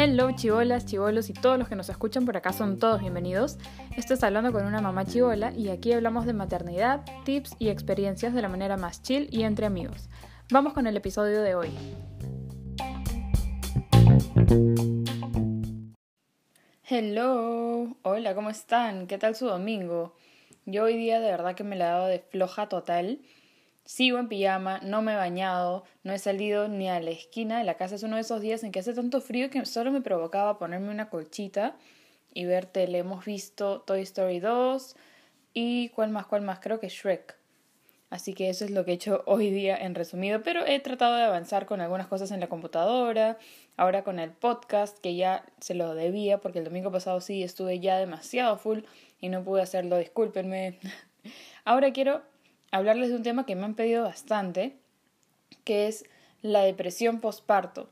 Hello chivolas, chivolos y todos los que nos escuchan por acá son todos bienvenidos. Esto es Hablando con una mamá chivola y aquí hablamos de maternidad, tips y experiencias de la manera más chill y entre amigos. Vamos con el episodio de hoy. Hello, hola, ¿cómo están? ¿Qué tal su domingo? Yo hoy día de verdad que me la he dado de floja total. Sigo en pijama, no me he bañado, no he salido ni a la esquina de la casa. Es uno de esos días en que hace tanto frío que solo me provocaba ponerme una colchita y ver tele. Hemos visto Toy Story 2 y cuál más, cuál más, creo que Shrek. Así que eso es lo que he hecho hoy día en resumido, pero he tratado de avanzar con algunas cosas en la computadora, ahora con el podcast que ya se lo debía porque el domingo pasado sí estuve ya demasiado full y no pude hacerlo, discúlpenme. ahora quiero hablarles de un tema que me han pedido bastante, que es la depresión postparto.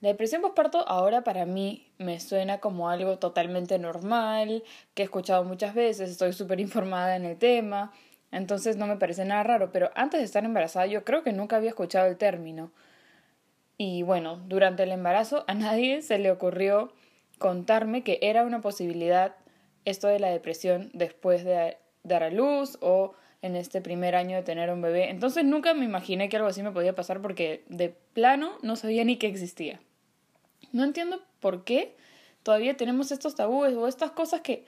La depresión postparto ahora para mí me suena como algo totalmente normal, que he escuchado muchas veces, estoy súper informada en el tema, entonces no me parece nada raro, pero antes de estar embarazada yo creo que nunca había escuchado el término. Y bueno, durante el embarazo a nadie se le ocurrió contarme que era una posibilidad esto de la depresión después de dar a luz o en este primer año de tener un bebé. Entonces nunca me imaginé que algo así me podía pasar porque de plano no sabía ni que existía. No entiendo por qué todavía tenemos estos tabúes o estas cosas que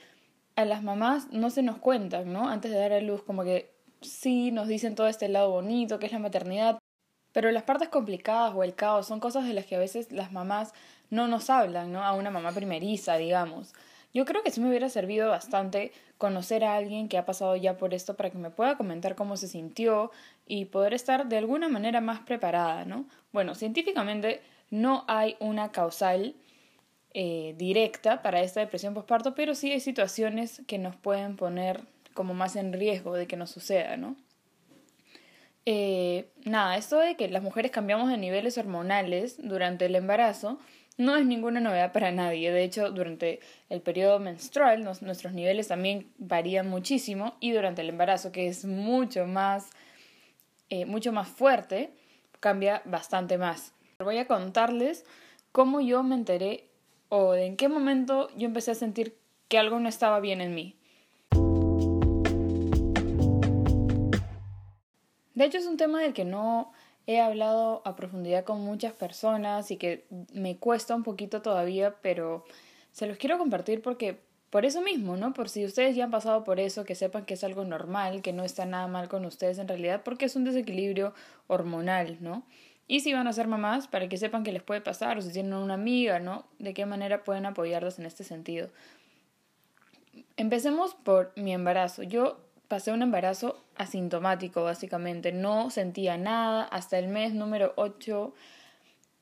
a las mamás no se nos cuentan, ¿no? Antes de dar a luz, como que sí nos dicen todo este lado bonito que es la maternidad, pero las partes complicadas o el caos son cosas de las que a veces las mamás no nos hablan, ¿no? A una mamá primeriza, digamos. Yo creo que sí me hubiera servido bastante conocer a alguien que ha pasado ya por esto para que me pueda comentar cómo se sintió y poder estar de alguna manera más preparada, ¿no? Bueno, científicamente no hay una causal eh, directa para esta depresión postparto, pero sí hay situaciones que nos pueden poner como más en riesgo de que nos suceda, ¿no? Eh, nada, esto de que las mujeres cambiamos de niveles hormonales durante el embarazo no es ninguna novedad para nadie. De hecho, durante el periodo menstrual nuestros niveles también varían muchísimo y durante el embarazo, que es mucho más, eh, mucho más fuerte, cambia bastante más. Voy a contarles cómo yo me enteré o en qué momento yo empecé a sentir que algo no estaba bien en mí. De hecho, es un tema del que no he hablado a profundidad con muchas personas y que me cuesta un poquito todavía, pero se los quiero compartir porque por eso mismo, ¿no? Por si ustedes ya han pasado por eso, que sepan que es algo normal, que no está nada mal con ustedes en realidad, porque es un desequilibrio hormonal, ¿no? Y si van a ser mamás, para que sepan que les puede pasar, o si tienen una amiga, ¿no? De qué manera pueden apoyarlas en este sentido. Empecemos por mi embarazo. Yo pasé un embarazo asintomático, básicamente. No sentía nada. Hasta el mes número ocho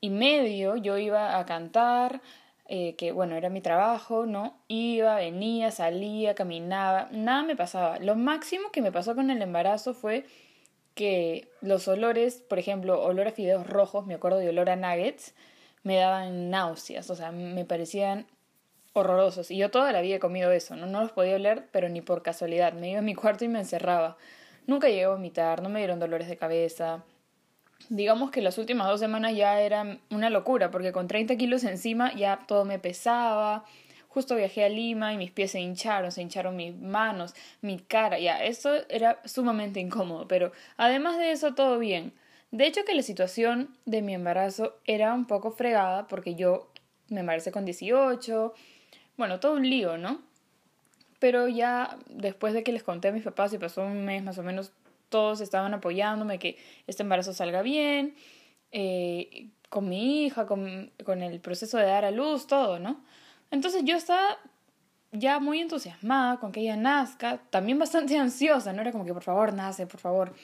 y medio yo iba a cantar, eh, que bueno, era mi trabajo, ¿no? Iba, venía, salía, caminaba, nada me pasaba. Lo máximo que me pasó con el embarazo fue que los olores, por ejemplo, olor a fideos rojos, me acuerdo de olor a nuggets, me daban náuseas, o sea, me parecían horrorosos. Y yo toda la vida comido eso, ¿no? No los podía oler, pero ni por casualidad. Me iba a mi cuarto y me encerraba. Nunca llegué a vomitar, no me dieron dolores de cabeza. Digamos que las últimas dos semanas ya eran una locura, porque con 30 kilos encima ya todo me pesaba. Justo viajé a Lima y mis pies se hincharon, se hincharon mis manos, mi cara, ya, eso era sumamente incómodo, pero además de eso todo bien. De hecho que la situación de mi embarazo era un poco fregada porque yo me embaracé con 18, bueno, todo un lío, ¿no? Pero ya después de que les conté a mis papás y pasó un mes más o menos, todos estaban apoyándome que este embarazo salga bien, eh, con mi hija, con, con el proceso de dar a luz, todo, ¿no? Entonces yo estaba ya muy entusiasmada con que ella nazca, también bastante ansiosa, ¿no? Era como que por favor nace, por favor.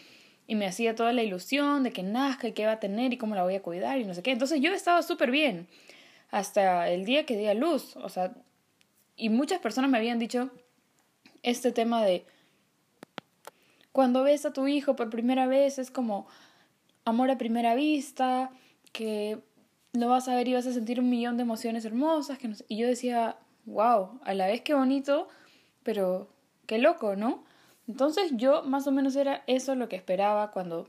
Y me hacía toda la ilusión de que nazca y qué va a tener y cómo la voy a cuidar y no sé qué. Entonces yo estaba súper bien hasta el día que di a luz. O sea, y muchas personas me habían dicho este tema de cuando ves a tu hijo por primera vez es como amor a primera vista, que lo vas a ver y vas a sentir un millón de emociones hermosas. Que Y yo decía, wow, a la vez qué bonito, pero qué loco, ¿no? Entonces yo más o menos era eso lo que esperaba cuando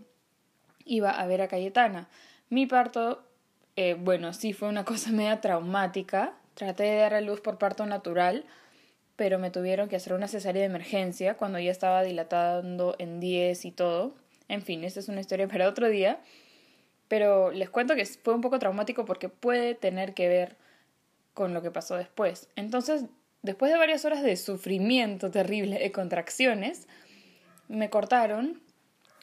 iba a ver a Cayetana. Mi parto, eh, bueno, sí fue una cosa media traumática. Traté de dar a luz por parto natural, pero me tuvieron que hacer una cesárea de emergencia cuando ya estaba dilatando en 10 y todo. En fin, esta es una historia para otro día. Pero les cuento que fue un poco traumático porque puede tener que ver con lo que pasó después. Entonces, después de varias horas de sufrimiento terrible, de contracciones, me cortaron,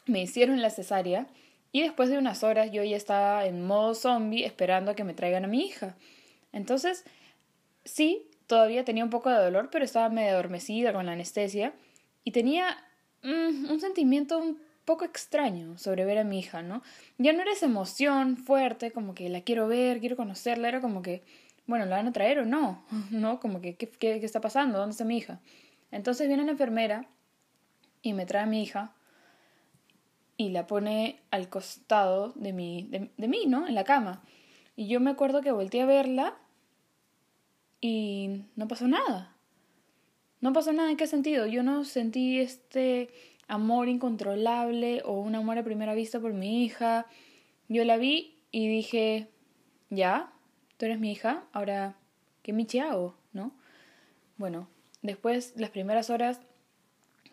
me hicieron la cesárea y después de unas horas yo ya estaba en modo zombie esperando a que me traigan a mi hija. Entonces, sí, todavía tenía un poco de dolor, pero estaba medio adormecida con la anestesia y tenía mm, un sentimiento un poco extraño sobre ver a mi hija, ¿no? Ya no era esa emoción fuerte, como que la quiero ver, quiero conocerla, era como que, bueno, ¿la van a traer o no? ¿No? Como que, ¿qué, qué, está pasando? ¿Dónde está mi hija? Entonces viene la enfermera y me trae a mi hija y la pone al costado de, mi, de, de mí, ¿no? En la cama. Y yo me acuerdo que volteé a verla y no pasó nada. No pasó nada en qué sentido. Yo no sentí este amor incontrolable o un amor a primera vista por mi hija. Yo la vi y dije, ya, tú eres mi hija, ahora, ¿qué michi hago? ¿No? Bueno, después, las primeras horas,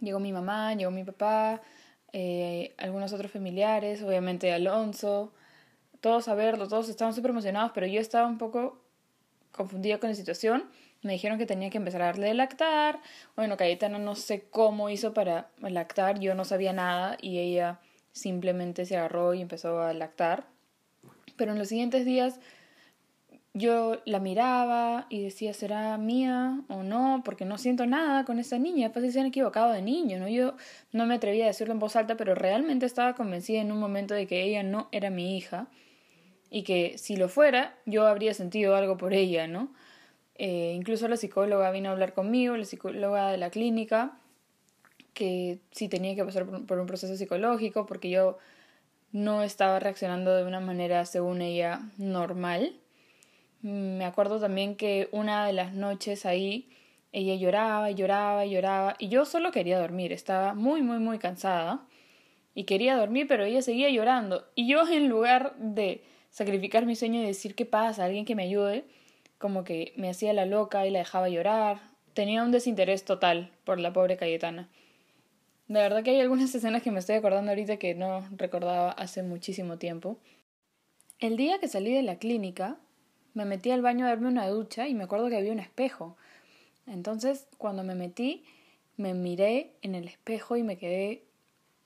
llegó mi mamá, llegó mi papá, eh, algunos otros familiares, obviamente Alonso, todos a verlo, todos estaban súper emocionados, pero yo estaba un poco confundida con la situación me dijeron que tenía que empezar a darle de lactar. Bueno, Cayetana no sé cómo hizo para lactar, yo no sabía nada y ella simplemente se agarró y empezó a lactar. Pero en los siguientes días yo la miraba y decía, ¿será mía o no? Porque no siento nada con esa niña. Pues se han equivocado de niño, ¿no? Yo no me atrevía a decirlo en voz alta, pero realmente estaba convencida en un momento de que ella no era mi hija y que si lo fuera, yo habría sentido algo por ella, ¿no? Eh, incluso la psicóloga vino a hablar conmigo, la psicóloga de la clínica, que sí tenía que pasar por un proceso psicológico porque yo no estaba reaccionando de una manera, según ella, normal. Me acuerdo también que una de las noches ahí ella lloraba lloraba lloraba y yo solo quería dormir, estaba muy muy muy cansada y quería dormir pero ella seguía llorando y yo en lugar de sacrificar mi sueño y decir qué pasa, alguien que me ayude, como que me hacía la loca y la dejaba llorar. Tenía un desinterés total por la pobre Cayetana. De verdad que hay algunas escenas que me estoy acordando ahorita que no recordaba hace muchísimo tiempo. El día que salí de la clínica, me metí al baño a darme una ducha y me acuerdo que había un espejo. Entonces, cuando me metí, me miré en el espejo y me quedé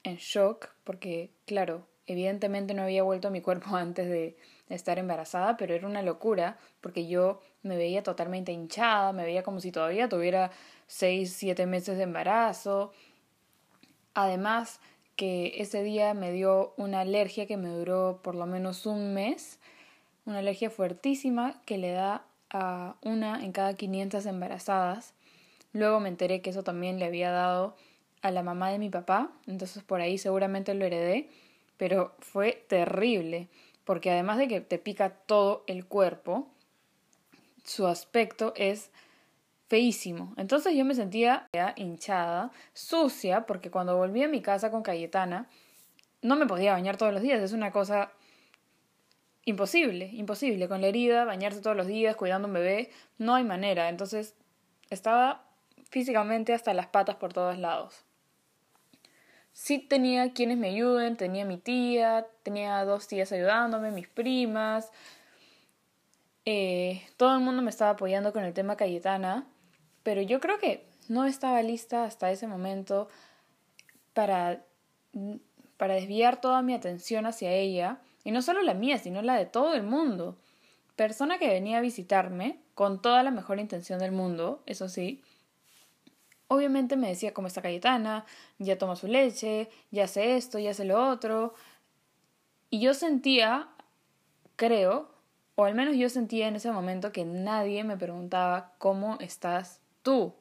en shock porque, claro, evidentemente no había vuelto a mi cuerpo antes de, estar embarazada, pero era una locura porque yo me veía totalmente hinchada, me veía como si todavía tuviera seis, siete meses de embarazo. Además que ese día me dio una alergia que me duró por lo menos un mes, una alergia fuertísima que le da a una en cada 500 embarazadas. Luego me enteré que eso también le había dado a la mamá de mi papá, entonces por ahí seguramente lo heredé, pero fue terrible porque además de que te pica todo el cuerpo, su aspecto es feísimo. Entonces yo me sentía hinchada, sucia, porque cuando volví a mi casa con Cayetana, no me podía bañar todos los días, es una cosa imposible, imposible. Con la herida, bañarse todos los días, cuidando un bebé, no hay manera. Entonces estaba físicamente hasta las patas por todos lados sí tenía quienes me ayuden, tenía mi tía, tenía dos tías ayudándome, mis primas, eh, todo el mundo me estaba apoyando con el tema Cayetana, pero yo creo que no estaba lista hasta ese momento para, para desviar toda mi atención hacia ella, y no solo la mía, sino la de todo el mundo. Persona que venía a visitarme con toda la mejor intención del mundo, eso sí, Obviamente me decía cómo está Cayetana, ya toma su leche, ya hace esto, ya hace lo otro. Y yo sentía, creo, o al menos yo sentía en ese momento que nadie me preguntaba cómo estás tú.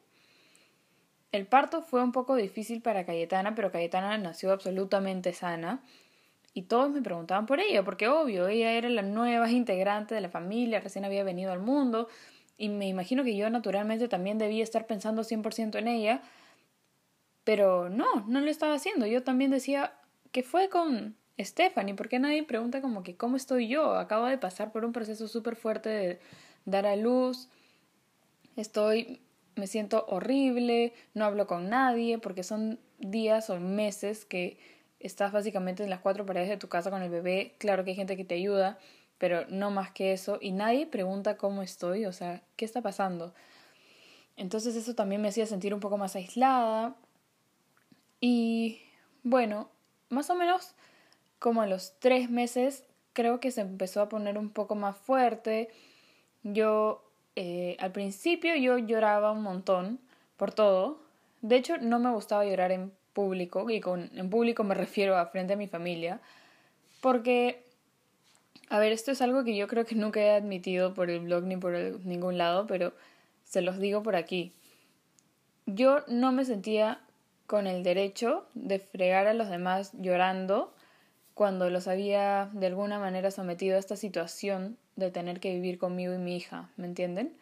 El parto fue un poco difícil para Cayetana, pero Cayetana nació absolutamente sana y todos me preguntaban por ella, porque obvio, ella era la nueva integrante de la familia, recién había venido al mundo, y me imagino que yo naturalmente también debía estar pensando 100% en ella, pero no, no lo estaba haciendo. Yo también decía, ¿qué fue con, Stephanie, ¿por qué nadie pregunta como que cómo estoy yo? Acabo de pasar por un proceso súper fuerte de dar a luz, estoy, me siento horrible, no hablo con nadie, porque son días o meses que estás básicamente en las cuatro paredes de tu casa con el bebé, claro que hay gente que te ayuda, pero no más que eso, y nadie pregunta cómo estoy, o sea, ¿qué está pasando? Entonces eso también me hacía sentir un poco más aislada. Y bueno, más o menos como a los tres meses creo que se empezó a poner un poco más fuerte. Yo eh, al principio yo lloraba un montón por todo. De hecho, no me gustaba llorar en público, y con en público me refiero a frente a mi familia, porque, a ver, esto es algo que yo creo que nunca he admitido por el blog ni por ningún lado, pero se los digo por aquí. Yo no me sentía con el derecho de fregar a los demás llorando cuando los había de alguna manera sometido a esta situación de tener que vivir conmigo y mi hija, ¿me entienden?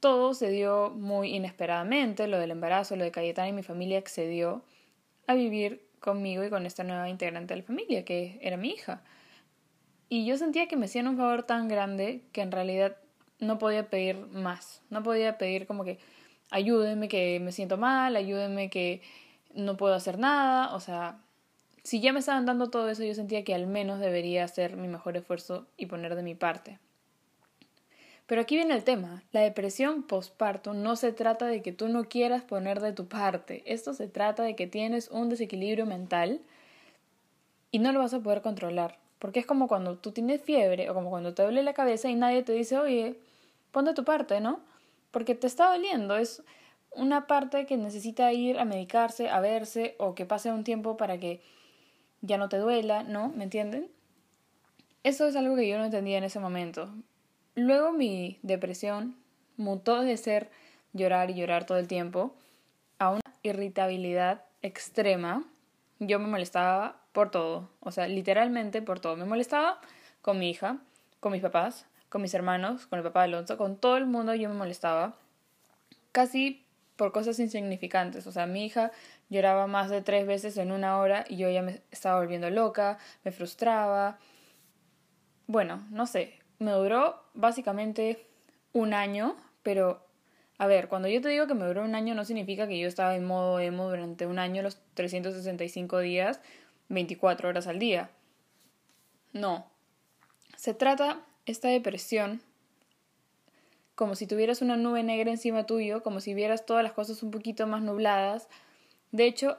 Todo se dio muy inesperadamente, lo del embarazo, lo de Cayetana y mi familia accedió a vivir conmigo y con esta nueva integrante de la familia, que era mi hija. Y yo sentía que me hacían un favor tan grande que en realidad no podía pedir más. No podía pedir como que ayúdenme que me siento mal, ayúdenme que no puedo hacer nada. O sea, si ya me estaban dando todo eso, yo sentía que al menos debería hacer mi mejor esfuerzo y poner de mi parte. Pero aquí viene el tema. La depresión postparto no se trata de que tú no quieras poner de tu parte. Esto se trata de que tienes un desequilibrio mental y no lo vas a poder controlar. Porque es como cuando tú tienes fiebre o como cuando te duele la cabeza y nadie te dice, oye, pon de tu parte, ¿no? Porque te está doliendo. Es una parte que necesita ir a medicarse, a verse o que pase un tiempo para que ya no te duela, ¿no? ¿Me entienden? Eso es algo que yo no entendía en ese momento. Luego mi depresión mutó de ser llorar y llorar todo el tiempo a una irritabilidad extrema. Yo me molestaba por todo, o sea, literalmente por todo. Me molestaba con mi hija, con mis papás, con mis hermanos, con el papá de Alonso, con todo el mundo yo me molestaba. Casi por cosas insignificantes. O sea, mi hija lloraba más de tres veces en una hora y yo ya me estaba volviendo loca, me frustraba. Bueno, no sé, me duró básicamente un año, pero a ver, cuando yo te digo que me duró un año no significa que yo estaba en modo emo durante un año, los 365 días, 24 horas al día. No. Se trata esta depresión como si tuvieras una nube negra encima tuyo, como si vieras todas las cosas un poquito más nubladas. De hecho,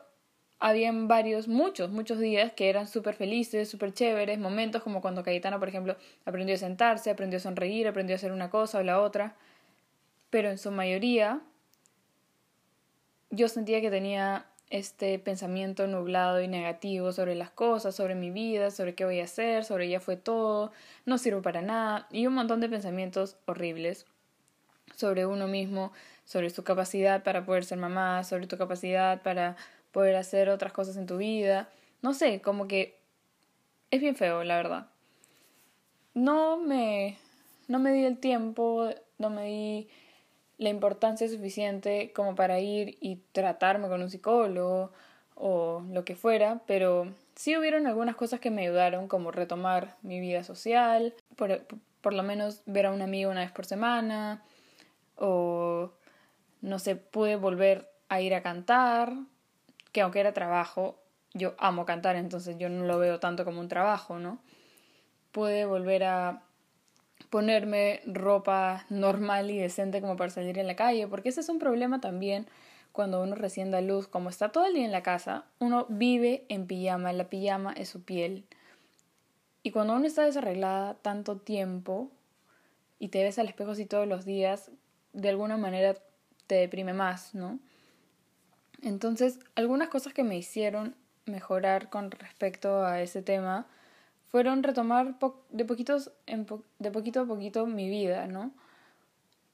habían varios, muchos, muchos días que eran súper felices, súper chéveres, momentos como cuando Cayetana, por ejemplo, aprendió a sentarse, aprendió a sonreír, aprendió a hacer una cosa o la otra, pero en su mayoría yo sentía que tenía este pensamiento nublado y negativo sobre las cosas, sobre mi vida, sobre qué voy a hacer, sobre ya fue todo, no sirvo para nada, y un montón de pensamientos horribles sobre uno mismo, sobre su capacidad para poder ser mamá, sobre tu capacidad para poder hacer otras cosas en tu vida. No sé, como que es bien feo, la verdad. No me, no me di el tiempo, no me di la importancia suficiente como para ir y tratarme con un psicólogo o lo que fuera, pero sí hubieron algunas cosas que me ayudaron, como retomar mi vida social, por, por lo menos ver a un amigo una vez por semana, o no sé, pude volver a ir a cantar, que aunque era trabajo, yo amo cantar, entonces yo no lo veo tanto como un trabajo, ¿no? Pude volver a ponerme ropa normal y decente como para salir en la calle, porque ese es un problema también cuando uno recién da luz, como está todo el día en la casa, uno vive en pijama, la pijama es su piel. Y cuando uno está desarreglada tanto tiempo y te ves al espejo así todos los días, de alguna manera te deprime más, ¿no? Entonces, algunas cosas que me hicieron mejorar con respecto a ese tema fueron retomar de, poquitos de poquito a poquito mi vida, ¿no?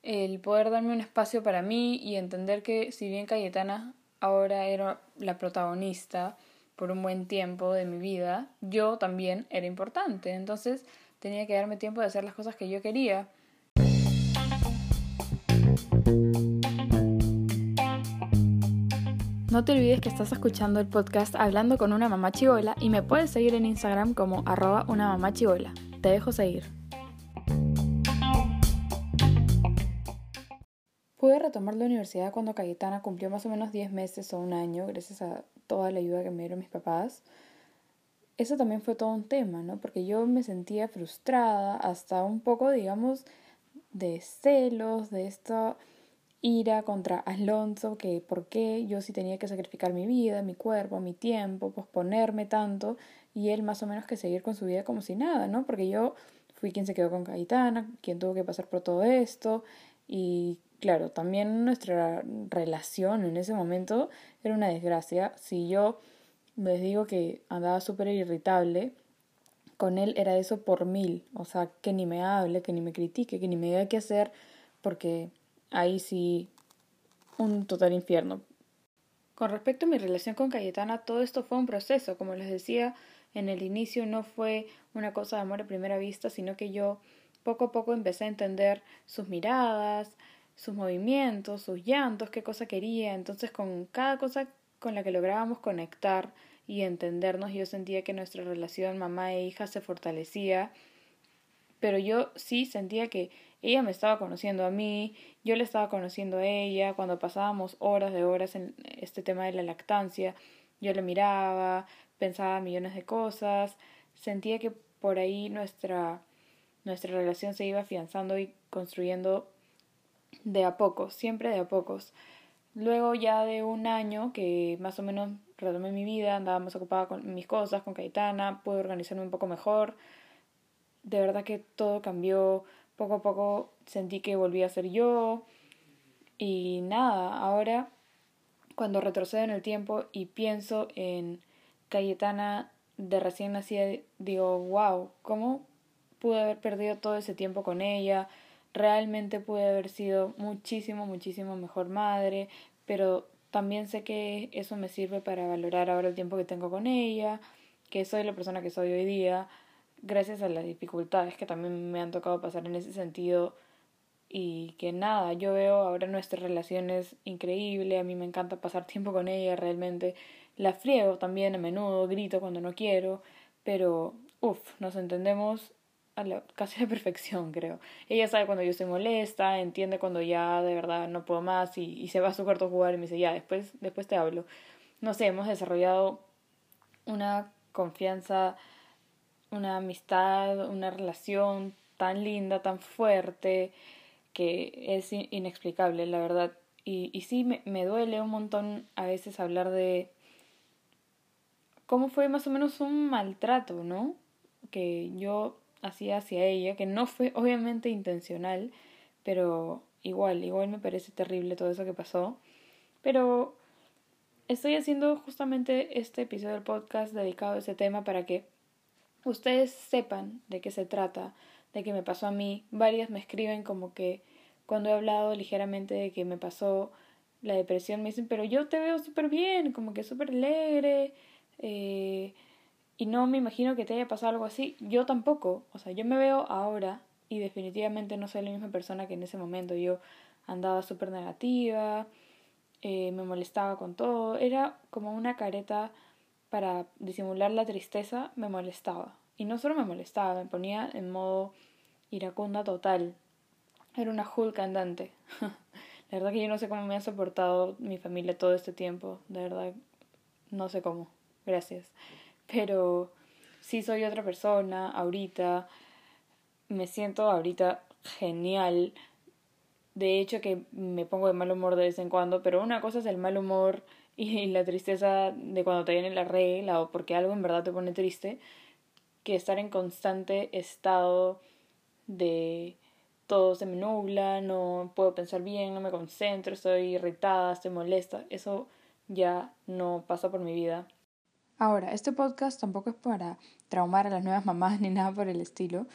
El poder darme un espacio para mí y entender que si bien Cayetana ahora era la protagonista por un buen tiempo de mi vida, yo también era importante. Entonces tenía que darme tiempo de hacer las cosas que yo quería. No te olvides que estás escuchando el podcast Hablando con una mamá chivola y me puedes seguir en Instagram como arroba una mamá chivola. Te dejo seguir. Pude retomar la universidad cuando Cayetana cumplió más o menos 10 meses o un año, gracias a toda la ayuda que me dieron mis papás. Eso también fue todo un tema, ¿no? Porque yo me sentía frustrada, hasta un poco, digamos, de celos, de esto ira contra Alonso, que por qué yo sí tenía que sacrificar mi vida, mi cuerpo, mi tiempo, posponerme tanto, y él más o menos que seguir con su vida como si nada, ¿no? Porque yo fui quien se quedó con Caetana, quien tuvo que pasar por todo esto, y claro, también nuestra relación en ese momento era una desgracia. Si yo les digo que andaba súper irritable, con él era eso por mil, o sea, que ni me hable, que ni me critique, que ni me diga qué hacer, porque ahí sí un total infierno. Con respecto a mi relación con Cayetana, todo esto fue un proceso, como les decía, en el inicio no fue una cosa de amor a primera vista, sino que yo poco a poco empecé a entender sus miradas, sus movimientos, sus llantos, qué cosa quería. Entonces, con cada cosa con la que lográbamos conectar y entendernos, yo sentía que nuestra relación mamá e hija se fortalecía. Pero yo sí sentía que ella me estaba conociendo a mí, yo le estaba conociendo a ella, cuando pasábamos horas de horas en este tema de la lactancia, yo le miraba, pensaba millones de cosas, sentía que por ahí nuestra, nuestra relación se iba afianzando y construyendo de a pocos, siempre de a pocos. Luego ya de un año que más o menos retomé mi vida, andaba más ocupada con mis cosas, con Caetana, pude organizarme un poco mejor. De verdad que todo cambió, poco a poco sentí que volví a ser yo y nada, ahora cuando retrocedo en el tiempo y pienso en Cayetana de recién nacida, digo, wow, ¿cómo pude haber perdido todo ese tiempo con ella? Realmente pude haber sido muchísimo, muchísimo mejor madre, pero también sé que eso me sirve para valorar ahora el tiempo que tengo con ella, que soy la persona que soy hoy día, gracias a las dificultades que también me han tocado pasar en ese sentido y que nada, yo veo ahora nuestra relación es increíble, a mí me encanta pasar tiempo con ella, realmente la friego también a menudo, grito cuando no quiero, pero uff, nos entendemos a la, casi a la perfección, creo. Ella sabe cuando yo estoy molesta, entiende cuando ya de verdad no puedo más y, y se va a su cuarto a jugar y me dice, ya, después, después te hablo. No sé, hemos desarrollado una confianza una amistad, una relación tan linda, tan fuerte, que es inexplicable, la verdad. Y, y sí, me, me duele un montón a veces hablar de cómo fue más o menos un maltrato, ¿no? Que yo hacía hacia ella, que no fue obviamente intencional, pero igual, igual me parece terrible todo eso que pasó. Pero estoy haciendo justamente este episodio del podcast dedicado a ese tema para que ustedes sepan de qué se trata, de qué me pasó a mí. Varias me escriben como que cuando he hablado ligeramente de que me pasó la depresión, me dicen, pero yo te veo súper bien, como que súper alegre, eh, y no me imagino que te haya pasado algo así. Yo tampoco, o sea, yo me veo ahora y definitivamente no soy la misma persona que en ese momento. Yo andaba súper negativa, eh, me molestaba con todo, era como una careta para disimular la tristeza me molestaba. Y no solo me molestaba, me ponía en modo iracunda total. Era una Hulk andante. la verdad que yo no sé cómo me ha soportado mi familia todo este tiempo. De verdad, no sé cómo. Gracias. Pero sí soy otra persona ahorita. Me siento ahorita genial. De hecho que me pongo de mal humor de vez en cuando, pero una cosa es el mal humor y la tristeza de cuando te viene la regla o porque algo en verdad te pone triste, que estar en constante estado de todo se me nubla, no puedo pensar bien, no me concentro, estoy irritada, estoy molesta, eso ya no pasa por mi vida. Ahora, este podcast tampoco es para traumar a las nuevas mamás ni nada por el estilo,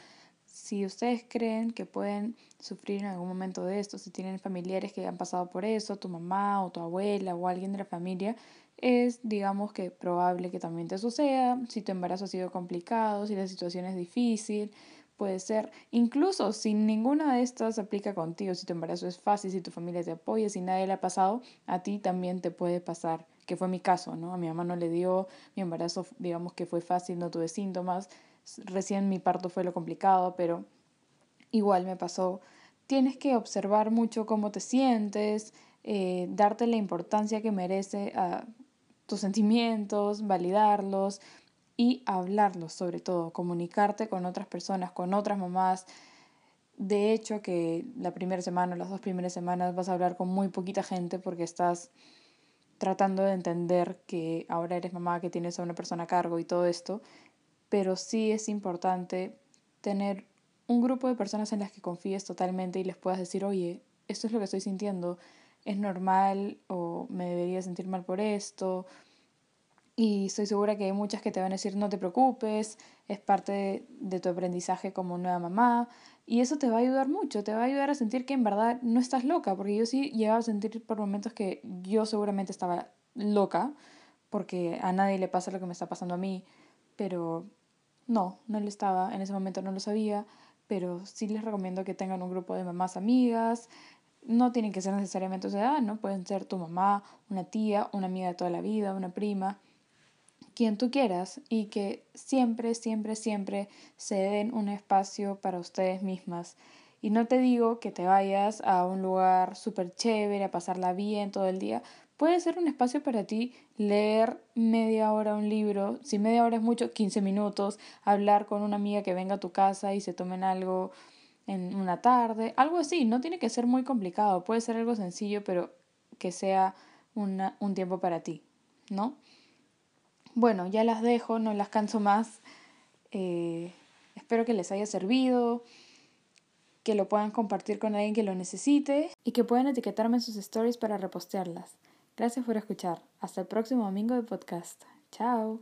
si ustedes creen que pueden sufrir en algún momento de esto, si tienen familiares que han pasado por eso, tu mamá o tu abuela o alguien de la familia, es digamos que probable que también te suceda, si tu embarazo ha sido complicado, si la situación es difícil, puede ser, incluso si ninguna de estas aplica contigo, si tu embarazo es fácil, si tu familia te apoya, si nadie le ha pasado, a ti también te puede pasar. Que fue mi caso, ¿no? A mi mamá no le dio, mi embarazo digamos que fue fácil, no tuve síntomas, recién mi parto fue lo complicado, pero igual me pasó. Tienes que observar mucho cómo te sientes, eh, darte la importancia que merece a tus sentimientos, validarlos y hablarlos sobre todo, comunicarte con otras personas, con otras mamás. De hecho, que la primera semana, las dos primeras semanas vas a hablar con muy poquita gente porque estás tratando de entender que ahora eres mamá, que tienes a una persona a cargo y todo esto, pero sí es importante tener un grupo de personas en las que confíes totalmente y les puedas decir, oye, esto es lo que estoy sintiendo, es normal o me debería sentir mal por esto. Y estoy segura que hay muchas que te van a decir, no te preocupes, es parte de, tu aprendizaje como nueva mamá. Y eso te va a ayudar mucho, te va a ayudar a sentir que en verdad no estás loca, porque yo sí llegaba a sentir por momentos que yo seguramente estaba loca, porque a nadie le pasa lo que me está pasando a mí, pero no, no lo estaba, en ese momento no lo sabía, pero sí les recomiendo que tengan un grupo de mamás amigas, no tienen que ser necesariamente de edad, ¿no? Pueden ser tu mamá, una tía, una amiga de toda la vida, una prima, quien tú quieras y que siempre, siempre, siempre se den un espacio para ustedes mismas. Y no te digo que te vayas a un lugar súper chévere, a pasarla bien todo el día, Puede ser un espacio para ti leer media hora un libro, si media hora es mucho, 15 minutos, hablar con una amiga que venga a tu casa y se tomen algo en una tarde, algo así, no tiene que ser muy complicado, puede ser algo sencillo, pero que sea una, un tiempo para ti, ¿no? Bueno, ya las dejo, no las canso más. Eh, espero que les haya servido, que lo puedan compartir con alguien que lo necesite y que puedan etiquetarme en sus stories para repostearlas. Gracias por escuchar. Hasta el próximo domingo de podcast. Chao.